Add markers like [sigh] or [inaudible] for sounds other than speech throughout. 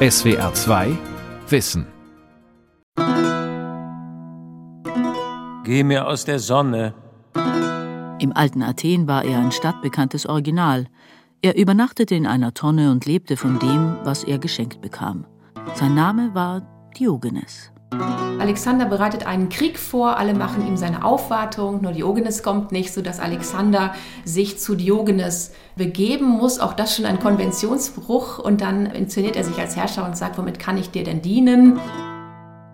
SWR 2 Wissen. Geh mir aus der Sonne. Im alten Athen war er ein stadtbekanntes Original. Er übernachtete in einer Tonne und lebte von dem, was er geschenkt bekam. Sein Name war Diogenes. Alexander bereitet einen Krieg vor, alle machen ihm seine Aufwartung, nur Diogenes kommt nicht, sodass Alexander sich zu Diogenes begeben muss. Auch das schon ein Konventionsbruch. Und dann inszeniert er sich als Herrscher und sagt, womit kann ich dir denn dienen?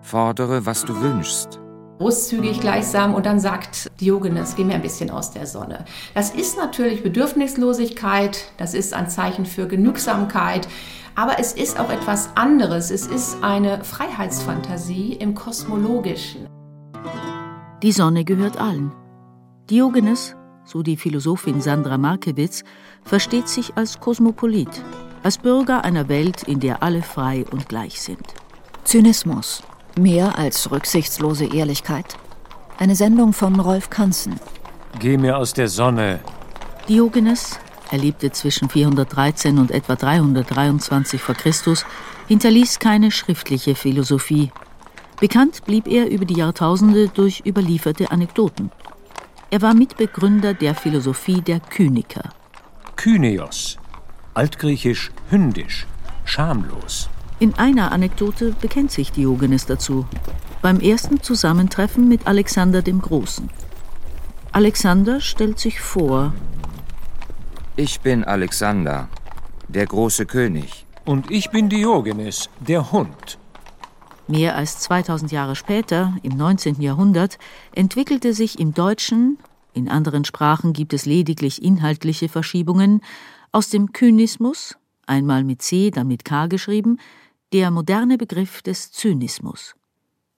Fordere, was du wünschst großzügig gleichsam und dann sagt Diogenes, geh mir ein bisschen aus der Sonne. Das ist natürlich Bedürfnislosigkeit, das ist ein Zeichen für Genügsamkeit, aber es ist auch etwas anderes. Es ist eine Freiheitsfantasie im Kosmologischen. Die Sonne gehört allen. Diogenes, so die Philosophin Sandra Markewitz, versteht sich als Kosmopolit, als Bürger einer Welt, in der alle frei und gleich sind. Zynismus, mehr als rücksichtslose Ehrlichkeit. Eine Sendung von Rolf Kanzen. Geh mir aus der Sonne. Diogenes, er lebte zwischen 413 und etwa 323 v. Chr., hinterließ keine schriftliche Philosophie. Bekannt blieb er über die Jahrtausende durch überlieferte Anekdoten. Er war Mitbegründer der Philosophie der Kyniker. Kynios, altgriechisch hündisch, schamlos. In einer Anekdote bekennt sich Diogenes dazu. Beim ersten Zusammentreffen mit Alexander dem Großen. Alexander stellt sich vor, ich bin Alexander, der große König. Und ich bin Diogenes, der Hund. Mehr als 2000 Jahre später, im 19. Jahrhundert, entwickelte sich im Deutschen, in anderen Sprachen gibt es lediglich inhaltliche Verschiebungen, aus dem Kynismus, einmal mit C, dann mit K geschrieben, der moderne Begriff des Zynismus.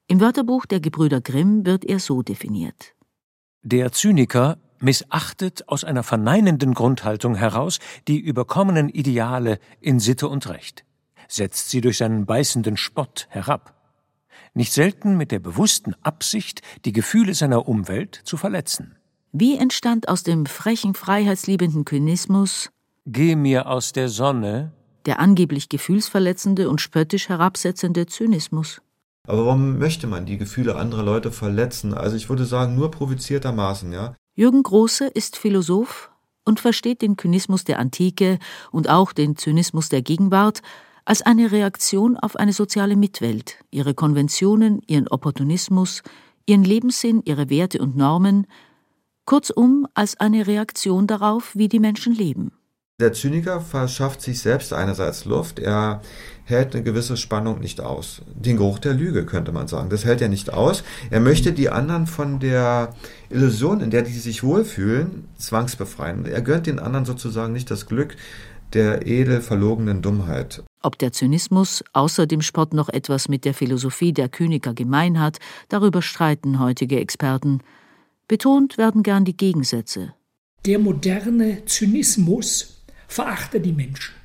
Im Wörterbuch der Gebrüder Grimm wird er so definiert. Der Zyniker missachtet aus einer verneinenden Grundhaltung heraus die überkommenen Ideale in Sitte und Recht, setzt sie durch seinen beißenden Spott herab, nicht selten mit der bewussten Absicht, die Gefühle seiner Umwelt zu verletzen. Wie entstand aus dem frechen, freiheitsliebenden Kynismus Geh mir aus der Sonne der angeblich gefühlsverletzende und spöttisch herabsetzende Zynismus? Aber warum möchte man die Gefühle anderer Leute verletzen? Also ich würde sagen, nur provoziertermaßen, ja. Jürgen Große ist Philosoph und versteht den Kynismus der Antike und auch den Zynismus der Gegenwart als eine Reaktion auf eine soziale Mitwelt, ihre Konventionen, ihren Opportunismus, ihren Lebenssinn, ihre Werte und Normen, kurzum als eine Reaktion darauf, wie die Menschen leben. Der Zyniker verschafft sich selbst einerseits Luft, er hält eine gewisse Spannung nicht aus. Den Geruch der Lüge könnte man sagen. Das hält er nicht aus. Er möchte die anderen von der Illusion, in der die sich wohlfühlen, zwangsbefreien. Er gönnt den anderen sozusagen nicht das Glück der edel verlogenen Dummheit. Ob der Zynismus außer dem Spott noch etwas mit der Philosophie der Kyniker gemein hat, darüber streiten heutige Experten. Betont werden gern die Gegensätze. Der moderne Zynismus verachtet die Menschen.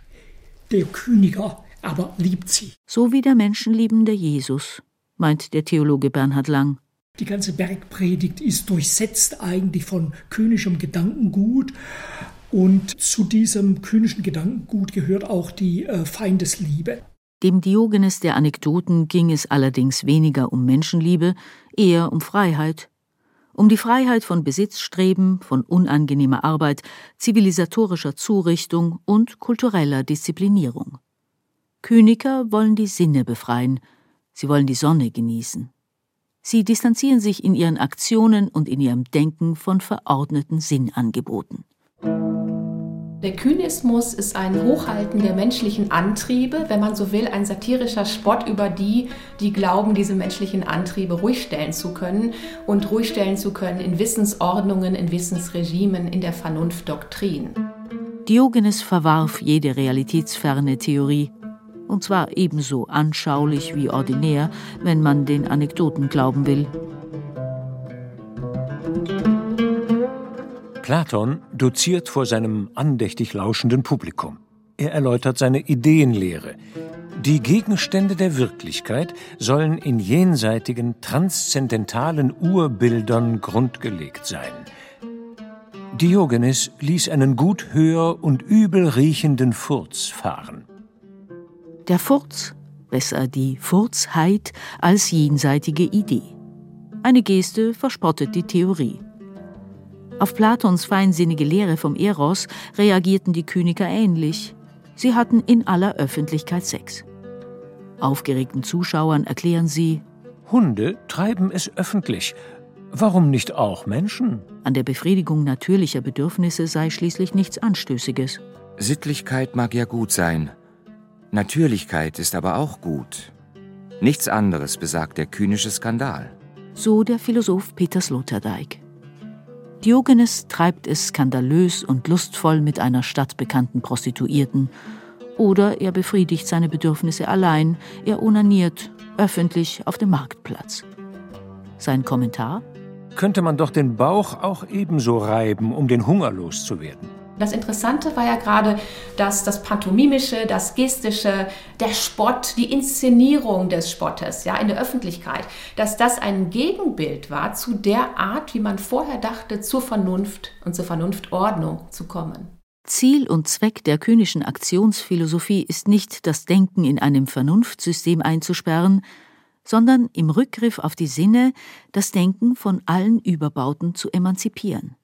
Der Kyniker aber liebt sie. So wie der menschenliebende Jesus, meint der Theologe Bernhard Lang. Die ganze Bergpredigt ist durchsetzt eigentlich von kynischem Gedankengut. Und zu diesem kynischen Gedankengut gehört auch die äh, Feindesliebe. Dem Diogenes der Anekdoten ging es allerdings weniger um Menschenliebe, eher um Freiheit, um die Freiheit von Besitzstreben, von unangenehmer Arbeit, zivilisatorischer Zurichtung und kultureller Disziplinierung. Kyniker wollen die Sinne befreien, sie wollen die Sonne genießen. Sie distanzieren sich in ihren Aktionen und in ihrem Denken von verordneten Sinnangeboten. Der Kynismus ist ein Hochhalten der menschlichen Antriebe, wenn man so will, ein satirischer Spott über die, die glauben, diese menschlichen Antriebe ruhig stellen zu können und ruhig stellen zu können in Wissensordnungen, in Wissensregimen, in der Vernunftdoktrin. Diogenes verwarf jede realitätsferne Theorie, und zwar ebenso anschaulich wie ordinär, wenn man den Anekdoten glauben will. Platon doziert vor seinem andächtig lauschenden Publikum. Er erläutert seine Ideenlehre. Die Gegenstände der Wirklichkeit sollen in jenseitigen, transzendentalen Urbildern grundgelegt sein. Diogenes ließ einen gut hör und übel riechenden Furz fahren. Der Furz, besser die Furzheit als jenseitige Idee. Eine Geste verspottet die Theorie. Auf Platons feinsinnige Lehre vom Eros reagierten die Kyniker ähnlich. Sie hatten in aller Öffentlichkeit Sex. Aufgeregten Zuschauern erklären sie, Hunde treiben es öffentlich. Warum nicht auch Menschen? An der Befriedigung natürlicher Bedürfnisse sei schließlich nichts Anstößiges. Sittlichkeit mag ja gut sein. Natürlichkeit ist aber auch gut. Nichts anderes besagt der kühnische Skandal. So der Philosoph Peter Sloterdijk. Diogenes treibt es skandalös und lustvoll mit einer stadtbekannten Prostituierten. Oder er befriedigt seine Bedürfnisse allein, er onaniert, öffentlich auf dem Marktplatz. Sein Kommentar? Könnte man doch den Bauch auch ebenso reiben, um den Hunger loszuwerden. Das Interessante war ja gerade, dass das Pantomimische, das Gestische, der Spott, die Inszenierung des Spottes ja, in der Öffentlichkeit, dass das ein Gegenbild war zu der Art, wie man vorher dachte, zur Vernunft und zur Vernunftordnung zu kommen. Ziel und Zweck der königschen Aktionsphilosophie ist nicht, das Denken in einem Vernunftsystem einzusperren, sondern im Rückgriff auf die Sinne das Denken von allen Überbauten zu emanzipieren.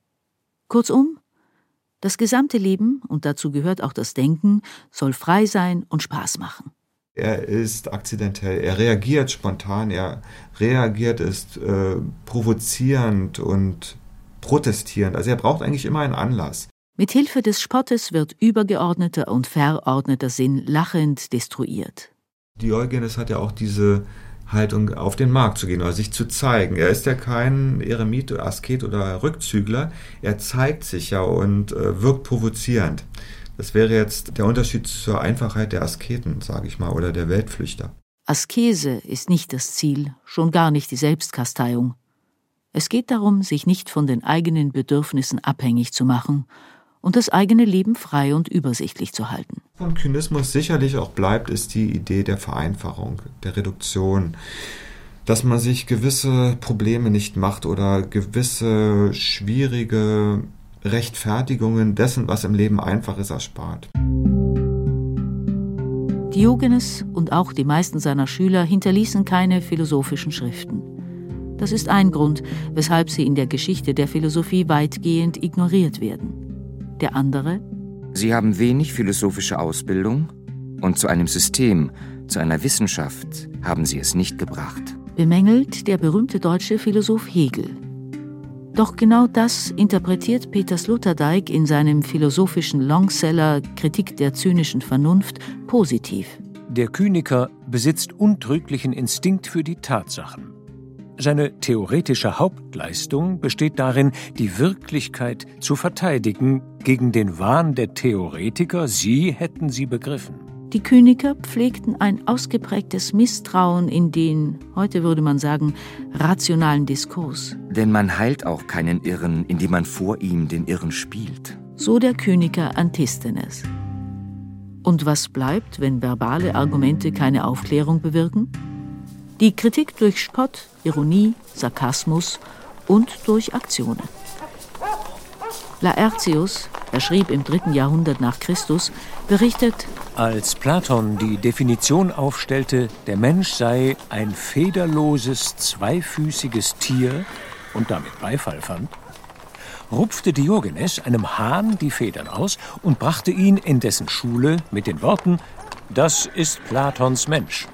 Kurzum, das gesamte Leben, und dazu gehört auch das Denken, soll frei sein und Spaß machen. Er ist akzidentell, er reagiert spontan, er reagiert ist äh, provozierend und protestierend. Also er braucht eigentlich immer einen Anlass. Mit Hilfe des Spottes wird übergeordneter und verordneter Sinn lachend destruiert. Diogenes hat ja auch diese Haltung auf den Markt zu gehen oder sich zu zeigen. Er ist ja kein Eremit, Asket oder Rückzügler. Er zeigt sich ja und äh, wirkt provozierend. Das wäre jetzt der Unterschied zur Einfachheit der Asketen, sage ich mal, oder der Weltflüchter. Askese ist nicht das Ziel, schon gar nicht die Selbstkasteiung. Es geht darum, sich nicht von den eigenen Bedürfnissen abhängig zu machen und das eigene Leben frei und übersichtlich zu halten. Von Kynismus sicherlich auch bleibt, ist die Idee der Vereinfachung, der Reduktion, dass man sich gewisse Probleme nicht macht oder gewisse schwierige Rechtfertigungen dessen, was im Leben einfach ist, erspart. Diogenes und auch die meisten seiner Schüler hinterließen keine philosophischen Schriften. Das ist ein Grund, weshalb sie in der Geschichte der Philosophie weitgehend ignoriert werden der andere? Sie haben wenig philosophische Ausbildung und zu einem System, zu einer Wissenschaft haben sie es nicht gebracht. Bemängelt der berühmte deutsche Philosoph Hegel. Doch genau das interpretiert Peter Sloterdijk in seinem philosophischen Longseller Kritik der zynischen Vernunft positiv. Der Kyniker besitzt untrüglichen Instinkt für die Tatsachen. Seine theoretische Hauptleistung besteht darin, die Wirklichkeit zu verteidigen gegen den Wahn der Theoretiker, sie hätten sie begriffen. Die Kyniker pflegten ein ausgeprägtes Misstrauen in den, heute würde man sagen, rationalen Diskurs. Denn man heilt auch keinen Irren, indem man vor ihm den Irren spielt. So der Kyniker Antisthenes. Und was bleibt, wenn verbale Argumente keine Aufklärung bewirken? Die Kritik durch Spott, Ironie, Sarkasmus und durch Aktionen. Laertius, er schrieb im dritten Jahrhundert nach Christus, berichtet, als Platon die Definition aufstellte, der Mensch sei ein federloses, zweifüßiges Tier und damit Beifall fand, rupfte Diogenes einem Hahn die Federn aus und brachte ihn in dessen Schule mit den Worten, das ist Platons Mensch.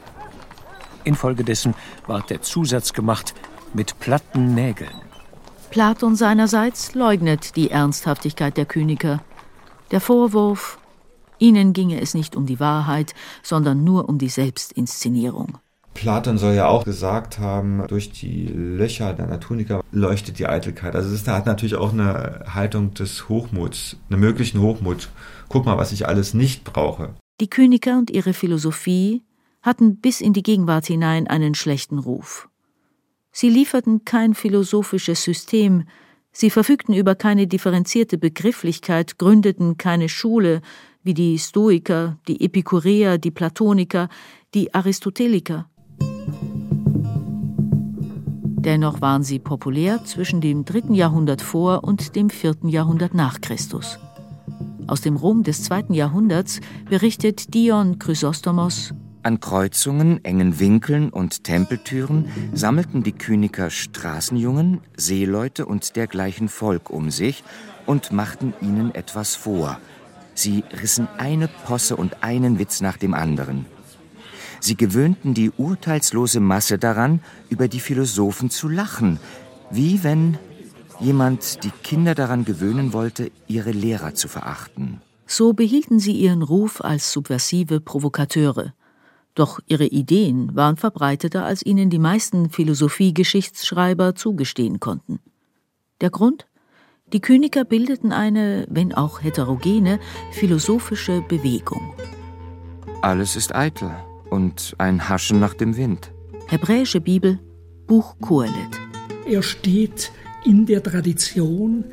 Infolgedessen ward der Zusatz gemacht mit platten Nägeln. Platon seinerseits leugnet die Ernsthaftigkeit der Kyniker. Der Vorwurf, ihnen ginge es nicht um die Wahrheit, sondern nur um die Selbstinszenierung. Platon soll ja auch gesagt haben, durch die Löcher der Naturniker leuchtet die Eitelkeit. Also es hat natürlich auch eine Haltung des Hochmuts, einen möglichen Hochmut. Guck mal, was ich alles nicht brauche. Die Kyniker und ihre Philosophie hatten bis in die Gegenwart hinein einen schlechten Ruf. Sie lieferten kein philosophisches System, sie verfügten über keine differenzierte Begrifflichkeit, gründeten keine Schule wie die Stoiker, die Epikureer, die Platoniker, die Aristoteliker. Dennoch waren sie populär zwischen dem dritten Jahrhundert vor und dem vierten Jahrhundert nach Christus. Aus dem Rom des zweiten Jahrhunderts berichtet Dion Chrysostomos an Kreuzungen, engen Winkeln und Tempeltüren sammelten die Kyniker Straßenjungen, Seeleute und dergleichen Volk um sich und machten ihnen etwas vor. Sie rissen eine Posse und einen Witz nach dem anderen. Sie gewöhnten die urteilslose Masse daran, über die Philosophen zu lachen, wie wenn jemand die Kinder daran gewöhnen wollte, ihre Lehrer zu verachten. So behielten sie ihren Ruf als subversive Provokateure. Doch ihre Ideen waren verbreiteter, als ihnen die meisten Philosophie-Geschichtsschreiber zugestehen konnten. Der Grund? Die Kyniker bildeten eine, wenn auch heterogene, philosophische Bewegung. Alles ist eitel und ein Haschen nach dem Wind. Hebräische Bibel, Buch Kohelet. Er steht in der Tradition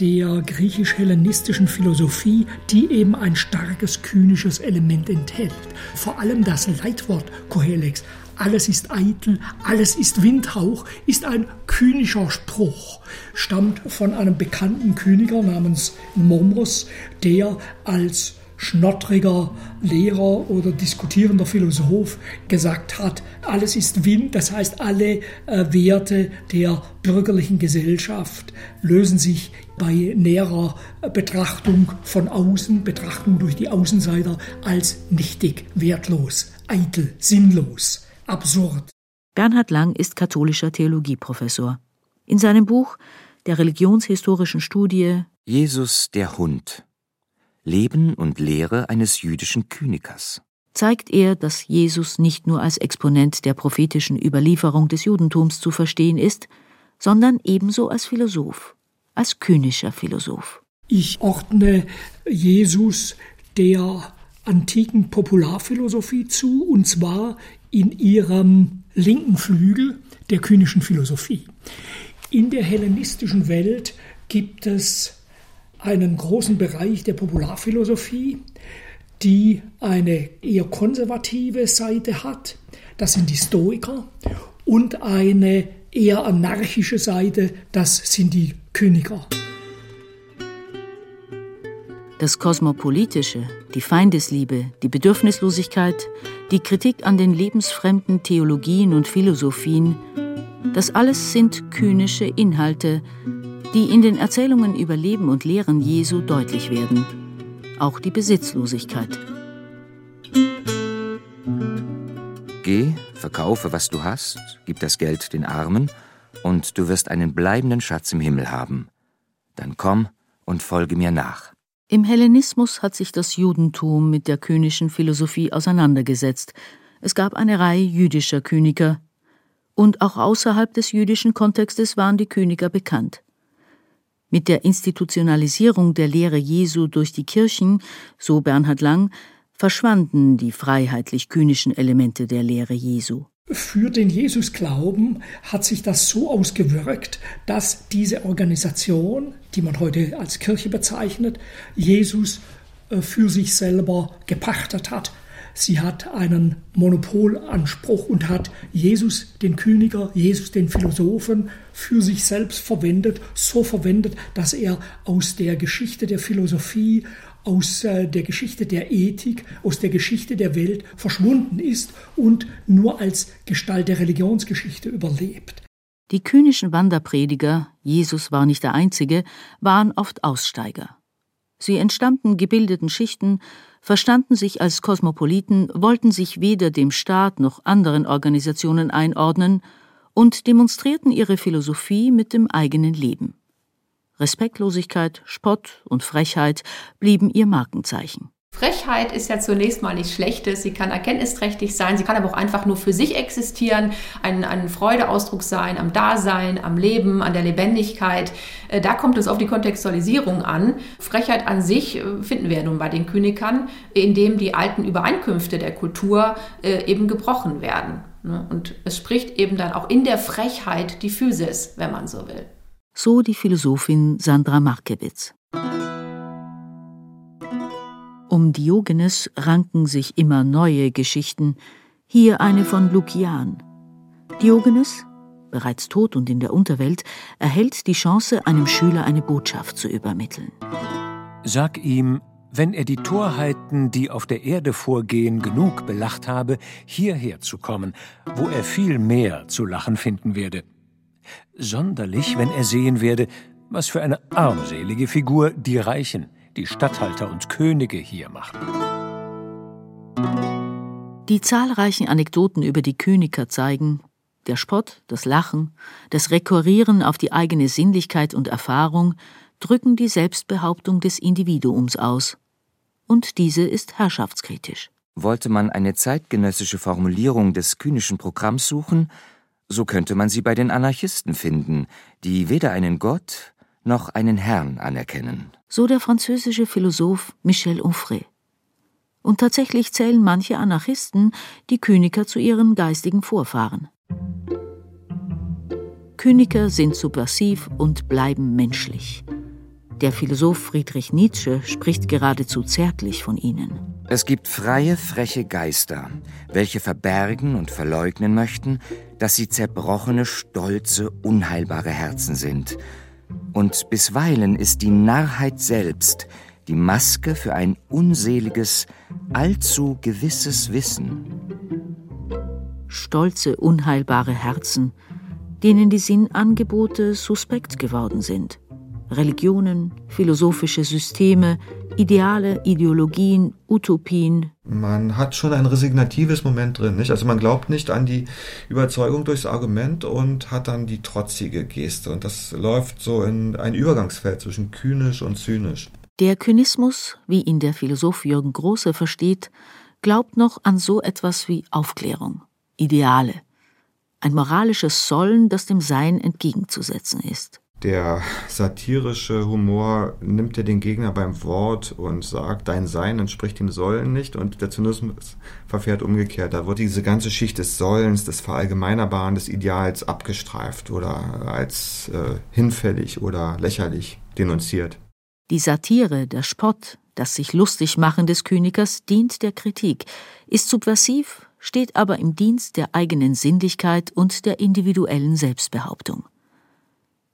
der griechisch-hellenistischen Philosophie, die eben ein starkes kynisches Element enthält. Vor allem das Leitwort Kohelex, alles ist eitel, alles ist Windhauch, ist ein kynischer Spruch, stammt von einem bekannten Königer namens Momos, der als schnottriger Lehrer oder diskutierender Philosoph gesagt hat, alles ist Wind, das heißt alle äh, Werte der bürgerlichen Gesellschaft lösen sich bei näherer Betrachtung von außen, Betrachtung durch die Außenseiter als nichtig, wertlos, eitel, sinnlos, absurd. Bernhard Lang ist katholischer Theologieprofessor. In seinem Buch der religionshistorischen Studie Jesus der Hund Leben und Lehre eines jüdischen Kynikers zeigt er, dass Jesus nicht nur als Exponent der prophetischen Überlieferung des Judentums zu verstehen ist, sondern ebenso als Philosoph, als kynischer Philosoph. Ich ordne Jesus der antiken Popularphilosophie zu, und zwar in ihrem linken Flügel der kynischen Philosophie. In der hellenistischen Welt gibt es einen großen Bereich der Popularphilosophie, die eine eher konservative Seite hat. Das sind die Stoiker. Und eine eher anarchische Seite, das sind die Königer. Das Kosmopolitische, die Feindesliebe, die Bedürfnislosigkeit, die Kritik an den lebensfremden Theologien und Philosophien, das alles sind kynische Inhalte, die in den Erzählungen über Leben und Lehren Jesu deutlich werden. Auch die Besitzlosigkeit. Geh, verkaufe, was du hast, gib das Geld den Armen, und du wirst einen bleibenden Schatz im Himmel haben. Dann komm und folge mir nach. Im Hellenismus hat sich das Judentum mit der königlichen Philosophie auseinandergesetzt. Es gab eine Reihe jüdischer Königer. Und auch außerhalb des jüdischen Kontextes waren die Königer bekannt. Mit der Institutionalisierung der Lehre Jesu durch die Kirchen, so Bernhard Lang, verschwanden die freiheitlich-künischen Elemente der Lehre Jesu. Für den Jesusglauben hat sich das so ausgewirkt, dass diese Organisation, die man heute als Kirche bezeichnet, Jesus äh, für sich selber gepachtet hat Sie hat einen Monopolanspruch und hat Jesus den Königer, Jesus den Philosophen für sich selbst verwendet, so verwendet, dass er aus der Geschichte der Philosophie, aus äh, der Geschichte der Ethik, aus der Geschichte der Welt verschwunden ist und nur als Gestalt der Religionsgeschichte überlebt. Die kynischen Wanderprediger, Jesus war nicht der einzige, waren oft Aussteiger. Sie entstammten gebildeten Schichten, verstanden sich als Kosmopoliten, wollten sich weder dem Staat noch anderen Organisationen einordnen und demonstrierten ihre Philosophie mit dem eigenen Leben. Respektlosigkeit, Spott und Frechheit blieben ihr Markenzeichen. Frechheit ist ja zunächst mal nichts Schlechtes. Sie kann erkenntnisträchtig sein. Sie kann aber auch einfach nur für sich existieren, ein, ein Freudeausdruck sein am Dasein, am Leben, an der Lebendigkeit. Äh, da kommt es auf die Kontextualisierung an. Frechheit an sich äh, finden wir ja nun bei den Kynikern, indem die alten Übereinkünfte der Kultur äh, eben gebrochen werden. Ne? Und es spricht eben dann auch in der Frechheit die Physis, wenn man so will. So die Philosophin Sandra Markewitz. Um Diogenes ranken sich immer neue Geschichten, hier eine von Lukian. Diogenes, bereits tot und in der Unterwelt, erhält die Chance, einem Schüler eine Botschaft zu übermitteln. Sag ihm, wenn er die Torheiten, die auf der Erde vorgehen, genug belacht habe, hierher zu kommen, wo er viel mehr zu lachen finden werde. Sonderlich, wenn er sehen werde, was für eine armselige Figur die Reichen, die Statthalter und Könige hier machen. Die zahlreichen Anekdoten über die Kyniker zeigen, der Spott, das Lachen, das Rekurrieren auf die eigene Sinnlichkeit und Erfahrung drücken die Selbstbehauptung des Individuums aus. Und diese ist herrschaftskritisch. Wollte man eine zeitgenössische Formulierung des kynischen Programms suchen, so könnte man sie bei den Anarchisten finden, die weder einen Gott noch einen Herrn anerkennen. So der französische Philosoph Michel Onfray. Und tatsächlich zählen manche Anarchisten die Kyniker zu ihren geistigen Vorfahren. Kyniker sind subversiv und bleiben menschlich. Der Philosoph Friedrich Nietzsche spricht geradezu zärtlich von ihnen. Es gibt freie, freche Geister, welche verbergen und verleugnen möchten, dass sie zerbrochene, stolze, unheilbare Herzen sind. Und bisweilen ist die Narrheit selbst die Maske für ein unseliges, allzu gewisses Wissen. Stolze, unheilbare Herzen, denen die Sinnangebote suspekt geworden sind. Religionen, philosophische Systeme, Ideale, Ideologien, Utopien. Man hat schon ein resignatives Moment drin, nicht? Also man glaubt nicht an die Überzeugung durchs Argument und hat dann die trotzige Geste. Und das läuft so in ein Übergangsfeld zwischen kynisch und zynisch. Der Kynismus, wie ihn der Philosoph Jürgen Große versteht, glaubt noch an so etwas wie Aufklärung, Ideale, ein moralisches Sollen, das dem Sein entgegenzusetzen ist. Der satirische Humor nimmt ja den Gegner beim Wort und sagt, dein Sein entspricht dem Sollen nicht und der Zynismus verfährt umgekehrt. Da wird diese ganze Schicht des Sollens, des Verallgemeinerbaren, des Ideals abgestreift oder als äh, hinfällig oder lächerlich denunziert. Die Satire, der Spott, das sich lustig machen des Königers dient der Kritik, ist subversiv, steht aber im Dienst der eigenen Sinnlichkeit und der individuellen Selbstbehauptung.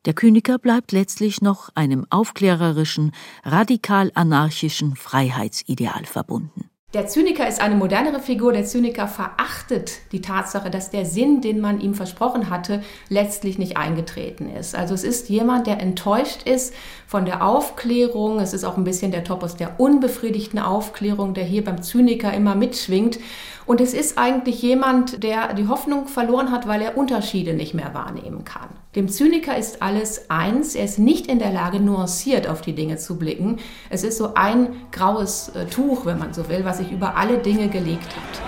Der Kyniker bleibt letztlich noch einem aufklärerischen, radikal anarchischen Freiheitsideal verbunden. Der Zyniker ist eine modernere Figur. Der Zyniker verachtet die Tatsache, dass der Sinn, den man ihm versprochen hatte, letztlich nicht eingetreten ist. Also es ist jemand, der enttäuscht ist von der Aufklärung. Es ist auch ein bisschen der Topos der unbefriedigten Aufklärung, der hier beim Zyniker immer mitschwingt. Und es ist eigentlich jemand, der die Hoffnung verloren hat, weil er Unterschiede nicht mehr wahrnehmen kann. Dem Zyniker ist alles eins. Er ist nicht in der Lage, nuanciert auf die Dinge zu blicken. Es ist so ein graues äh, Tuch, wenn man so will, was sich über alle Dinge gelegt hat.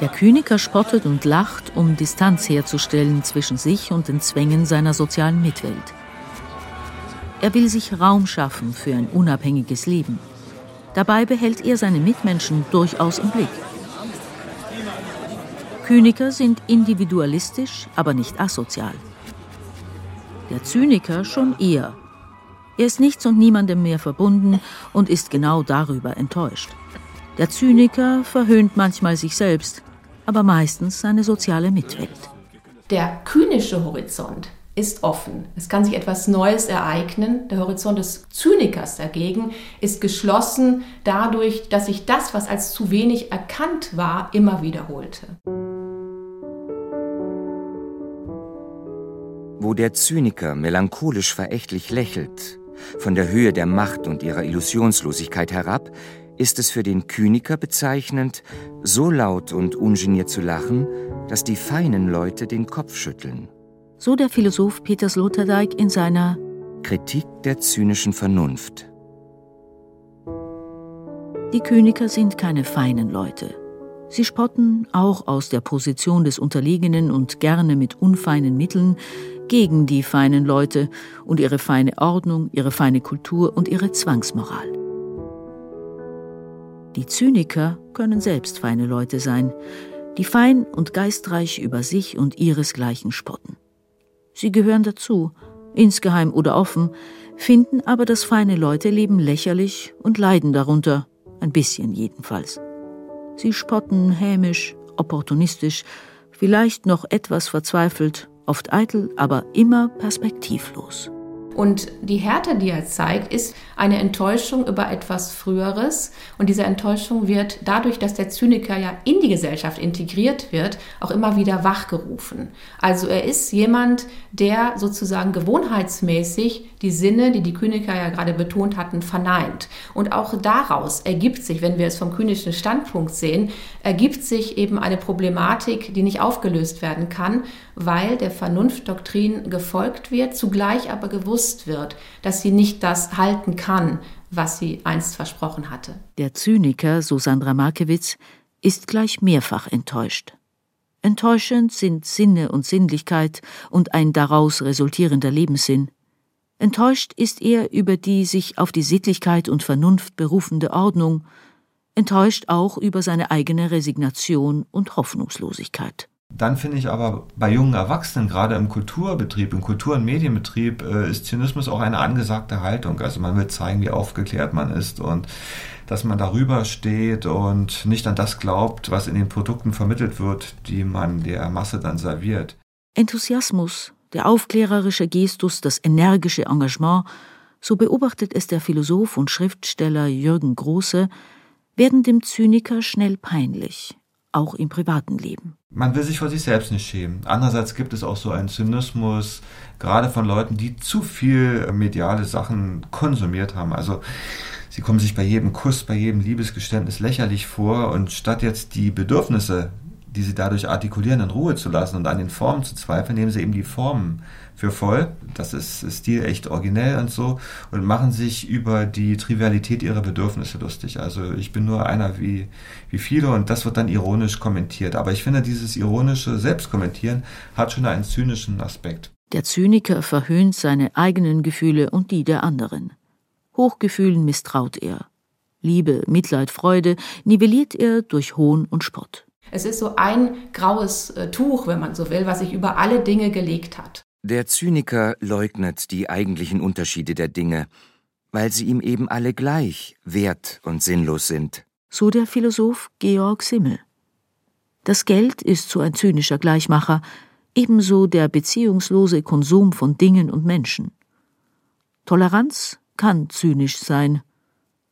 Der Kyniker spottet und lacht, um Distanz herzustellen zwischen sich und den Zwängen seiner sozialen Mitwelt. Er will sich Raum schaffen für ein unabhängiges Leben. Dabei behält er seine Mitmenschen durchaus im Blick. Kyniker sind individualistisch, aber nicht asozial. Der Zyniker schon eher. Er ist nichts und niemandem mehr verbunden und ist genau darüber enttäuscht. Der Zyniker verhöhnt manchmal sich selbst, aber meistens seine soziale Mitwelt. Der kynische Horizont ist offen. Es kann sich etwas Neues ereignen. Der Horizont des Zynikers dagegen ist geschlossen dadurch, dass sich das, was als zu wenig erkannt war, immer wiederholte. Wo der Zyniker melancholisch verächtlich lächelt, von der Höhe der Macht und ihrer Illusionslosigkeit herab, ist es für den Kyniker bezeichnend, so laut und ungeniert zu lachen, dass die feinen Leute den Kopf schütteln so der Philosoph Peter Sloterdijk in seiner Kritik der zynischen Vernunft. Die Kyniker sind keine feinen Leute. Sie spotten, auch aus der Position des Unterlegenen und gerne mit unfeinen Mitteln, gegen die feinen Leute und ihre feine Ordnung, ihre feine Kultur und ihre Zwangsmoral. Die Zyniker können selbst feine Leute sein, die fein und geistreich über sich und ihresgleichen spotten. Sie gehören dazu, insgeheim oder offen, finden aber, dass feine Leute leben lächerlich und leiden darunter, ein bisschen jedenfalls. Sie spotten hämisch, opportunistisch, vielleicht noch etwas verzweifelt, oft eitel, aber immer perspektivlos. Und die Härte, die er zeigt, ist eine Enttäuschung über etwas Früheres. Und diese Enttäuschung wird dadurch, dass der Zyniker ja in die Gesellschaft integriert wird, auch immer wieder wachgerufen. Also er ist jemand, der sozusagen gewohnheitsmäßig die Sinne, die die Kyniker ja gerade betont hatten, verneint. Und auch daraus ergibt sich, wenn wir es vom kynischen Standpunkt sehen, ergibt sich eben eine Problematik, die nicht aufgelöst werden kann, weil der Vernunftdoktrin gefolgt wird, zugleich aber gewusst wird, dass sie nicht das halten kann, was sie einst versprochen hatte. Der Zyniker, so Sandra Markewitz, ist gleich mehrfach enttäuscht. Enttäuschend sind Sinne und Sinnlichkeit und ein daraus resultierender Lebenssinn. Enttäuscht ist er über die sich auf die Sittlichkeit und Vernunft berufende Ordnung, enttäuscht auch über seine eigene Resignation und Hoffnungslosigkeit. Dann finde ich aber bei jungen Erwachsenen, gerade im Kulturbetrieb, im Kultur- und Medienbetrieb, äh, ist Zynismus auch eine angesagte Haltung. Also man will zeigen, wie aufgeklärt man ist und dass man darüber steht und nicht an das glaubt, was in den Produkten vermittelt wird, die man der Masse dann serviert. Enthusiasmus, der aufklärerische Gestus, das energische Engagement, so beobachtet es der Philosoph und Schriftsteller Jürgen Große, werden dem Zyniker schnell peinlich, auch im privaten Leben. Man will sich vor sich selbst nicht schämen. Andererseits gibt es auch so einen Zynismus, gerade von Leuten, die zu viel mediale Sachen konsumiert haben. Also sie kommen sich bei jedem Kuss, bei jedem Liebesgeständnis lächerlich vor und statt jetzt die Bedürfnisse die sie dadurch artikulieren, in Ruhe zu lassen und an den Formen zu zweifeln, nehmen sie eben die Formen für voll. Das ist Stil echt originell und so und machen sich über die Trivialität ihrer Bedürfnisse lustig. Also ich bin nur einer wie, wie viele und das wird dann ironisch kommentiert. Aber ich finde, dieses ironische Selbstkommentieren hat schon einen zynischen Aspekt. Der Zyniker verhöhnt seine eigenen Gefühle und die der anderen. Hochgefühlen misstraut er. Liebe, Mitleid, Freude nivelliert er durch Hohn und Spott. Es ist so ein graues äh, Tuch, wenn man so will, was sich über alle Dinge gelegt hat. Der Zyniker leugnet die eigentlichen Unterschiede der Dinge, weil sie ihm eben alle gleich wert und sinnlos sind. So der Philosoph Georg Simmel. Das Geld ist so ein zynischer Gleichmacher, ebenso der beziehungslose Konsum von Dingen und Menschen. Toleranz kann zynisch sein,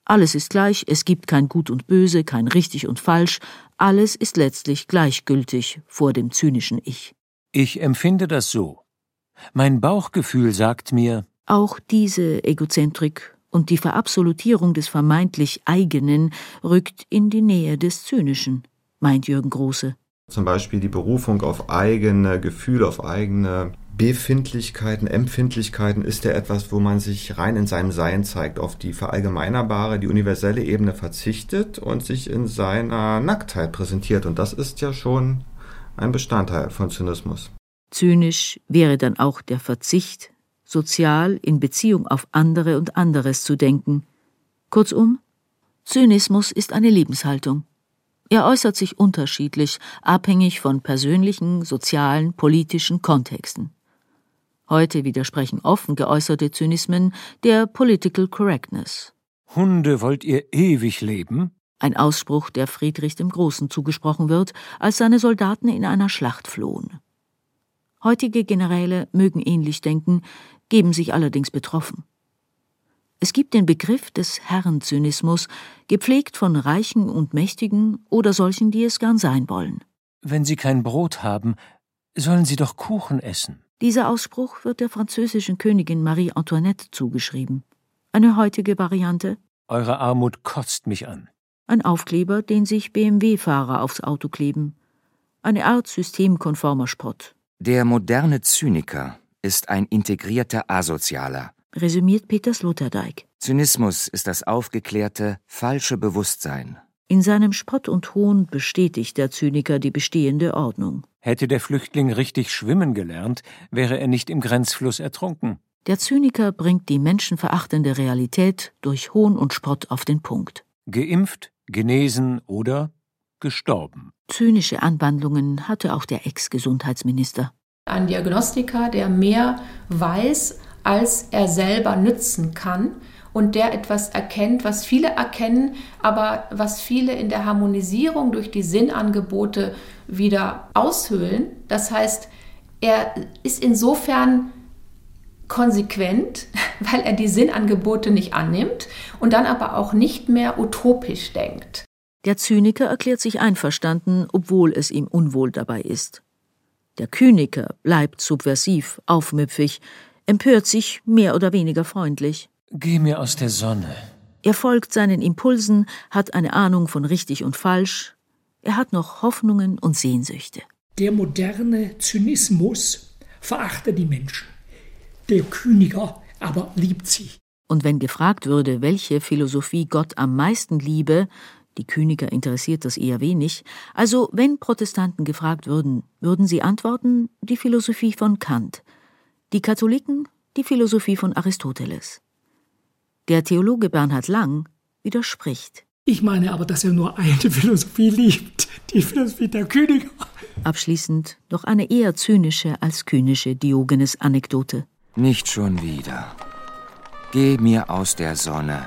alles ist gleich, es gibt kein Gut und Böse, kein richtig und falsch, alles ist letztlich gleichgültig vor dem zynischen Ich. Ich empfinde das so. Mein Bauchgefühl sagt mir, auch diese Egozentrik und die Verabsolutierung des vermeintlich Eigenen rückt in die Nähe des Zynischen, meint Jürgen Große. Zum Beispiel die Berufung auf eigene Gefühle, auf eigene Befindlichkeiten, Empfindlichkeiten ist ja etwas, wo man sich rein in seinem Sein zeigt, auf die verallgemeinerbare, die universelle Ebene verzichtet und sich in seiner Nacktheit präsentiert. Und das ist ja schon ein Bestandteil von Zynismus. Zynisch wäre dann auch der Verzicht, sozial in Beziehung auf andere und anderes zu denken. Kurzum, Zynismus ist eine Lebenshaltung. Er äußert sich unterschiedlich, abhängig von persönlichen, sozialen, politischen Kontexten. Heute widersprechen offen geäußerte Zynismen der Political Correctness. Hunde wollt ihr ewig leben? Ein Ausspruch, der Friedrich dem Großen zugesprochen wird, als seine Soldaten in einer Schlacht flohen. Heutige Generäle mögen ähnlich denken, geben sich allerdings betroffen. Es gibt den Begriff des Herrenzynismus, gepflegt von Reichen und Mächtigen oder solchen, die es gern sein wollen. Wenn Sie kein Brot haben, sollen Sie doch Kuchen essen. Dieser Ausspruch wird der französischen Königin Marie Antoinette zugeschrieben. Eine heutige Variante? Eure Armut kotzt mich an. Ein Aufkleber, den sich BMW-Fahrer aufs Auto kleben. Eine Art systemkonformer Spott. Der moderne Zyniker ist ein integrierter Asozialer. Resümiert Peter Sloterdijk. Zynismus ist das aufgeklärte, falsche Bewusstsein. In seinem Spott und Hohn bestätigt der Zyniker die bestehende Ordnung. Hätte der Flüchtling richtig schwimmen gelernt, wäre er nicht im Grenzfluss ertrunken. Der Zyniker bringt die menschenverachtende Realität durch Hohn und Spott auf den Punkt. Geimpft, genesen oder gestorben. Zynische Anwandlungen hatte auch der Ex-Gesundheitsminister. Ein Diagnostiker, der mehr weiß, als er selber nützen kann und der etwas erkennt, was viele erkennen, aber was viele in der Harmonisierung durch die Sinnangebote wieder aushöhlen. Das heißt, er ist insofern konsequent, [laughs] weil er die Sinnangebote nicht annimmt und dann aber auch nicht mehr utopisch denkt. Der Zyniker erklärt sich einverstanden, obwohl es ihm unwohl dabei ist. Der Kyniker bleibt subversiv, aufmüpfig, empört sich mehr oder weniger freundlich. Geh mir aus der Sonne. Er folgt seinen Impulsen, hat eine Ahnung von richtig und falsch. Er hat noch Hoffnungen und Sehnsüchte. Der moderne Zynismus verachtet die Menschen. Der Kyniker aber liebt sie. Und wenn gefragt würde, welche Philosophie Gott am meisten liebe, die Kyniker interessiert das eher wenig, also wenn Protestanten gefragt würden, würden sie antworten, die Philosophie von Kant, die Katholiken die Philosophie von Aristoteles. Der Theologe Bernhard Lang widerspricht. Ich meine aber, dass er nur eine Philosophie liebt, die Philosophie der Kyniker. Abschließend noch eine eher zynische als kynische Diogenes-Anekdote. Nicht schon wieder. Geh mir aus der Sonne.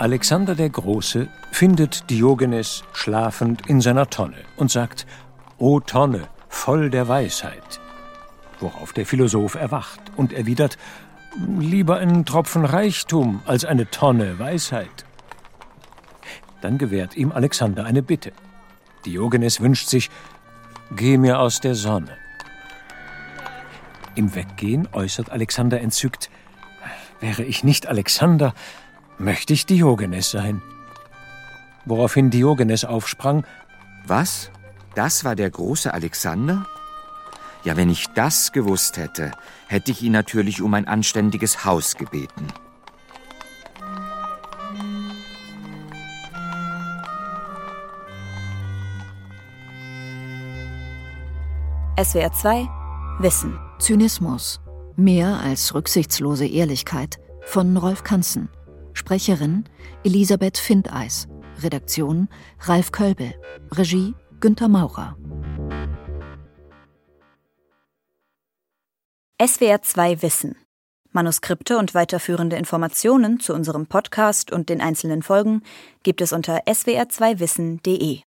Alexander der Große findet Diogenes schlafend in seiner Tonne und sagt, O Tonne, voll der Weisheit. Worauf der Philosoph erwacht und erwidert, lieber einen Tropfen Reichtum als eine Tonne Weisheit. Dann gewährt ihm Alexander eine Bitte. Diogenes wünscht sich, geh mir aus der Sonne. Im Weggehen äußert Alexander entzückt, wäre ich nicht Alexander, möchte ich Diogenes sein. Woraufhin Diogenes aufsprang, Was? Das war der große Alexander? Ja, wenn ich das gewusst hätte, hätte ich ihn natürlich um ein anständiges Haus gebeten. SWR 2 Wissen. Zynismus. Mehr als rücksichtslose Ehrlichkeit. Von Rolf Kanzen. Sprecherin Elisabeth Findeis. Redaktion Ralf Kölbel. Regie Günter Maurer. SWR 2 Wissen. Manuskripte und weiterführende Informationen zu unserem Podcast und den einzelnen Folgen gibt es unter swr2wissen.de.